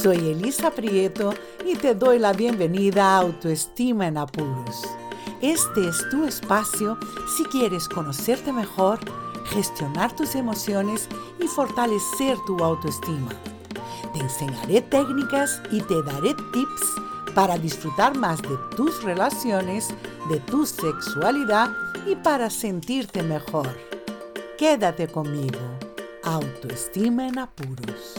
Soy Elisa Prieto y te doy la bienvenida a Autoestima en Apuros. Este es tu espacio si quieres conocerte mejor, gestionar tus emociones y fortalecer tu autoestima. Te enseñaré técnicas y te daré tips para disfrutar más de tus relaciones, de tu sexualidad y para sentirte mejor. Quédate conmigo. Autoestima en apuros.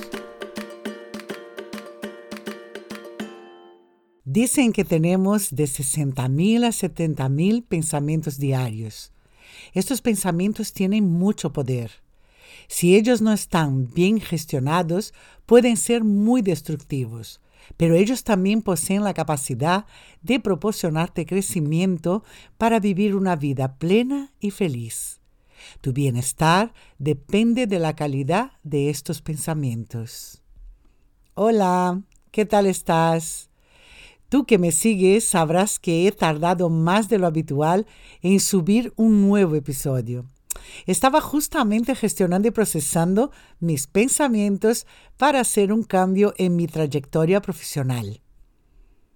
Dicen que tenemos de 60.000 a 70.000 pensamientos diarios. Estos pensamientos tienen mucho poder. Si ellos no están bien gestionados, pueden ser muy destructivos, pero ellos también poseen la capacidad de proporcionarte crecimiento para vivir una vida plena y feliz. Tu bienestar depende de la calidad de estos pensamientos. Hola, ¿qué tal estás? Tú que me sigues sabrás que he tardado más de lo habitual en subir un nuevo episodio. Estaba justamente gestionando y procesando mis pensamientos para hacer un cambio en mi trayectoria profesional.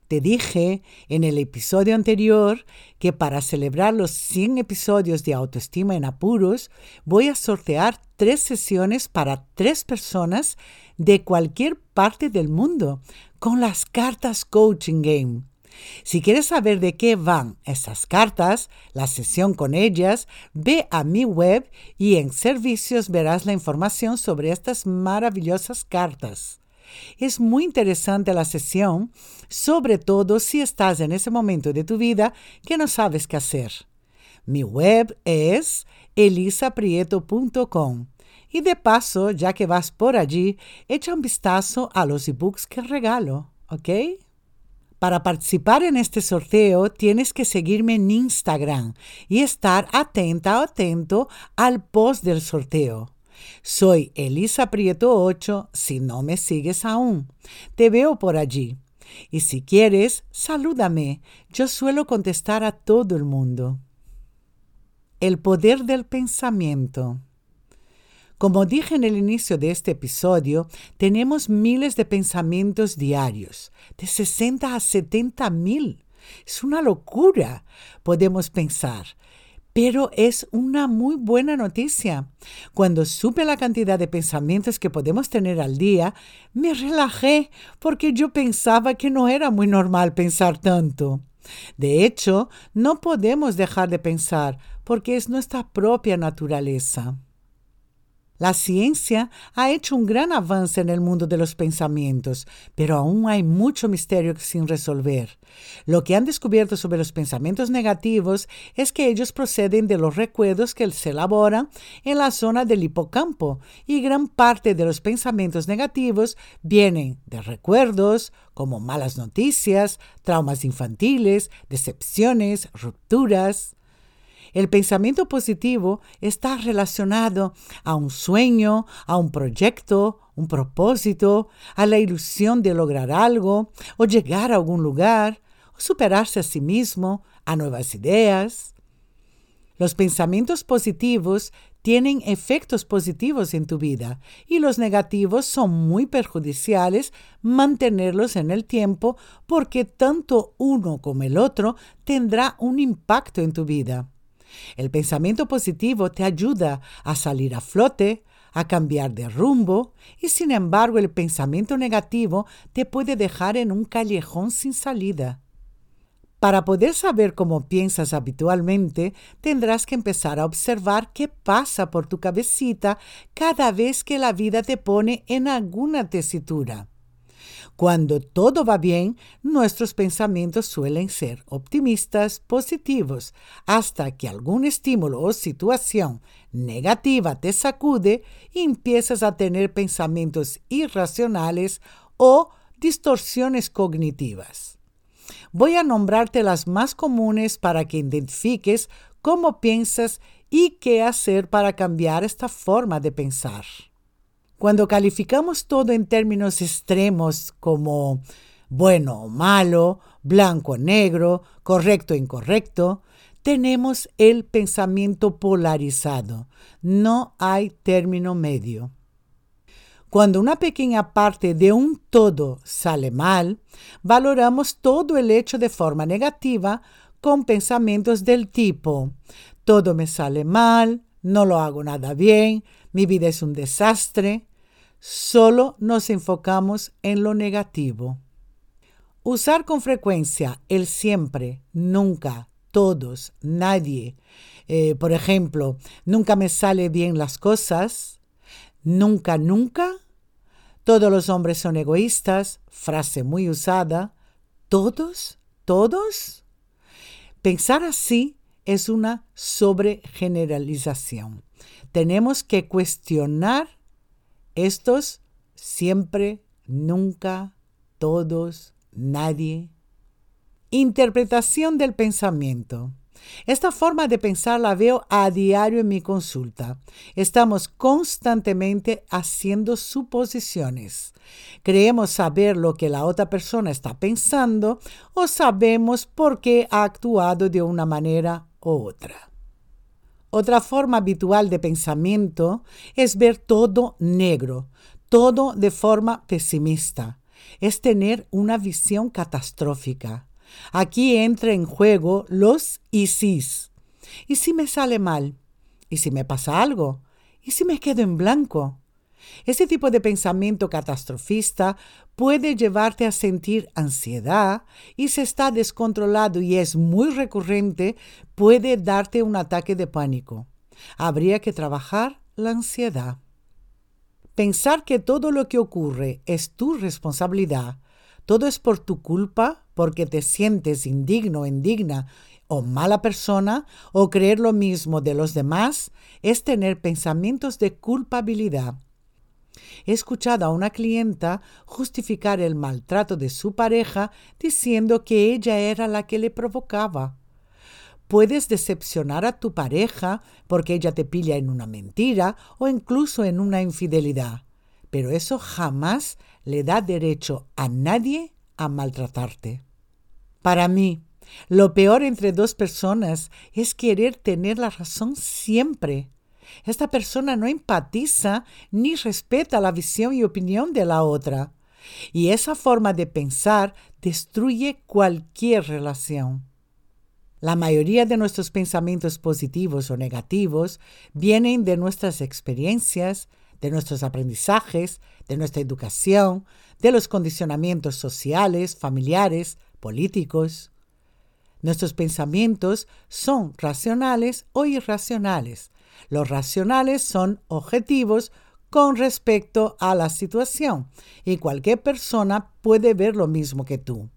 Te dije en el episodio anterior que para celebrar los 100 episodios de Autoestima en Apuros voy a sortear tres sesiones para tres personas de cualquier parte del mundo con las cartas Coaching Game. Si quieres saber de qué van esas cartas, la sesión con ellas, ve a mi web y en servicios verás la información sobre estas maravillosas cartas. Es muy interesante la sesión, sobre todo si estás en ese momento de tu vida que no sabes qué hacer. Mi web es elisaprieto.com. Y de paso, ya que vas por allí, echa un vistazo a los ebooks que regalo, ¿ok? Para participar en este sorteo tienes que seguirme en Instagram y estar atenta o atento al post del sorteo. Soy Elisa Prieto 8 si no me sigues aún. Te veo por allí. Y si quieres, salúdame. Yo suelo contestar a todo el mundo. El poder del pensamiento. Como dije en el inicio de este episodio, tenemos miles de pensamientos diarios, de 60 a 70 mil. Es una locura, podemos pensar. Pero es una muy buena noticia. Cuando supe la cantidad de pensamientos que podemos tener al día, me relajé porque yo pensaba que no era muy normal pensar tanto. De hecho, no podemos dejar de pensar porque es nuestra propia naturaleza. La ciencia ha hecho un gran avance en el mundo de los pensamientos, pero aún hay mucho misterio sin resolver. Lo que han descubierto sobre los pensamientos negativos es que ellos proceden de los recuerdos que se elaboran en la zona del hipocampo y gran parte de los pensamientos negativos vienen de recuerdos como malas noticias, traumas infantiles, decepciones, rupturas. El pensamiento positivo está relacionado a un sueño, a un proyecto, un propósito, a la ilusión de lograr algo o llegar a algún lugar, o superarse a sí mismo, a nuevas ideas. Los pensamientos positivos tienen efectos positivos en tu vida y los negativos son muy perjudiciales mantenerlos en el tiempo porque tanto uno como el otro tendrá un impacto en tu vida. El pensamiento positivo te ayuda a salir a flote, a cambiar de rumbo, y sin embargo el pensamiento negativo te puede dejar en un callejón sin salida. Para poder saber cómo piensas habitualmente, tendrás que empezar a observar qué pasa por tu cabecita cada vez que la vida te pone en alguna tesitura. Cuando todo va bien, nuestros pensamientos suelen ser optimistas, positivos, hasta que algún estímulo o situación negativa te sacude y empiezas a tener pensamientos irracionales o distorsiones cognitivas. Voy a nombrarte las más comunes para que identifiques cómo piensas y qué hacer para cambiar esta forma de pensar. Cuando calificamos todo en términos extremos como bueno o malo, blanco o negro, correcto o incorrecto, tenemos el pensamiento polarizado. No hay término medio. Cuando una pequeña parte de un todo sale mal, valoramos todo el hecho de forma negativa con pensamientos del tipo, todo me sale mal, no lo hago nada bien, mi vida es un desastre. Solo nos enfocamos en lo negativo. Usar con frecuencia el siempre, nunca, todos, nadie. Eh, por ejemplo, nunca me sale bien las cosas. Nunca, nunca. Todos los hombres son egoístas. Frase muy usada. Todos, todos. Pensar así es una sobregeneralización. Tenemos que cuestionar estos siempre, nunca, todos, nadie. Interpretación del pensamiento. Esta forma de pensar la veo a diario en mi consulta. Estamos constantemente haciendo suposiciones. Creemos saber lo que la otra persona está pensando o sabemos por qué ha actuado de una manera otra. Otra forma habitual de pensamiento es ver todo negro, todo de forma pesimista es tener una visión catastrófica. Aquí entra en juego los y sís. ¿Y si me sale mal? ¿Y si me pasa algo? ¿Y si me quedo en blanco? Ese tipo de pensamiento catastrofista puede llevarte a sentir ansiedad y si está descontrolado y es muy recurrente, puede darte un ataque de pánico. Habría que trabajar la ansiedad. Pensar que todo lo que ocurre es tu responsabilidad, todo es por tu culpa, porque te sientes indigno, indigna o mala persona, o creer lo mismo de los demás, es tener pensamientos de culpabilidad. He escuchado a una clienta justificar el maltrato de su pareja diciendo que ella era la que le provocaba. Puedes decepcionar a tu pareja porque ella te pilla en una mentira o incluso en una infidelidad, pero eso jamás le da derecho a nadie a maltratarte. Para mí, lo peor entre dos personas es querer tener la razón siempre. Esta persona no empatiza ni respeta la visión y opinión de la otra. Y esa forma de pensar destruye cualquier relación. La mayoría de nuestros pensamientos positivos o negativos vienen de nuestras experiencias, de nuestros aprendizajes, de nuestra educación, de los condicionamientos sociales, familiares, políticos. Nuestros pensamientos son racionales o irracionales. Los racionales son objetivos con respecto a la situación y cualquier persona puede ver lo mismo que tú.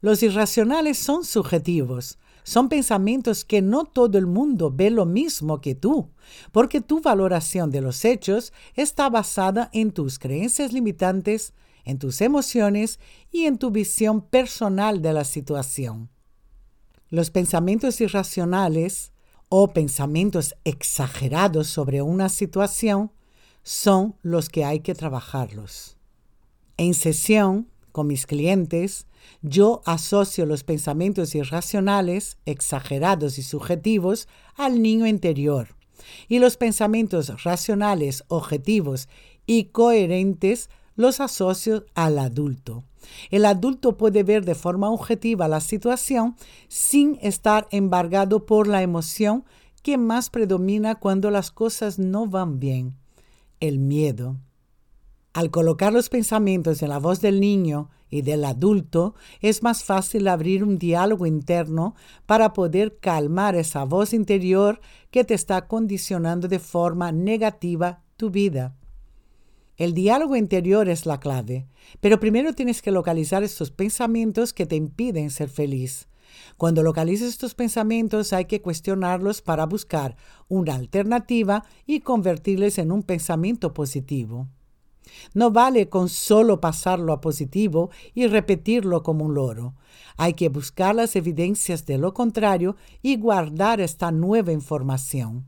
Los irracionales son subjetivos, son pensamientos que no todo el mundo ve lo mismo que tú, porque tu valoración de los hechos está basada en tus creencias limitantes, en tus emociones y en tu visión personal de la situación. Los pensamientos irracionales o pensamientos exagerados sobre una situación son los que hay que trabajarlos. En sesión, con mis clientes, yo asocio los pensamientos irracionales, exagerados y subjetivos al niño interior y los pensamientos racionales, objetivos y coherentes los asocio al adulto. El adulto puede ver de forma objetiva la situación sin estar embargado por la emoción que más predomina cuando las cosas no van bien, el miedo. Al colocar los pensamientos en la voz del niño y del adulto, es más fácil abrir un diálogo interno para poder calmar esa voz interior que te está condicionando de forma negativa tu vida. El diálogo interior es la clave, pero primero tienes que localizar estos pensamientos que te impiden ser feliz. Cuando localices estos pensamientos hay que cuestionarlos para buscar una alternativa y convertirles en un pensamiento positivo. No vale con solo pasarlo a positivo y repetirlo como un loro. Hay que buscar las evidencias de lo contrario y guardar esta nueva información.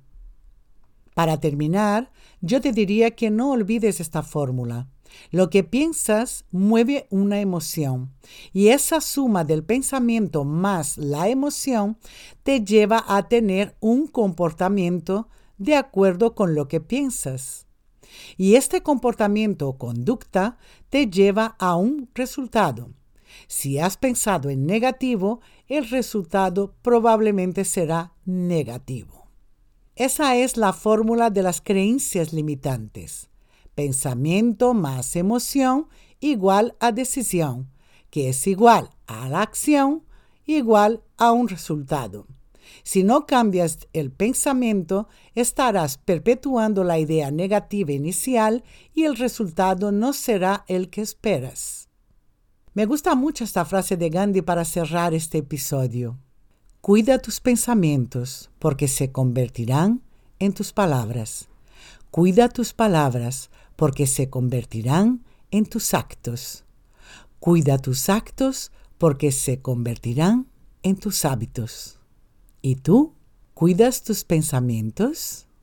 Para terminar, yo te diría que no olvides esta fórmula. Lo que piensas mueve una emoción y esa suma del pensamiento más la emoción te lleva a tener un comportamiento de acuerdo con lo que piensas. Y este comportamiento o conducta te lleva a un resultado. Si has pensado en negativo, el resultado probablemente será negativo. Esa es la fórmula de las creencias limitantes. Pensamiento más emoción igual a decisión, que es igual a la acción igual a un resultado. Si no cambias el pensamiento, estarás perpetuando la idea negativa inicial y el resultado no será el que esperas. Me gusta mucho esta frase de Gandhi para cerrar este episodio. Cuida tus pensamientos porque se convertirán en tus palabras. Cuida tus palabras porque se convertirán en tus actos. Cuida tus actos porque se convertirán en tus hábitos. ¿Y tú? ¿Cuidas tus pensamientos?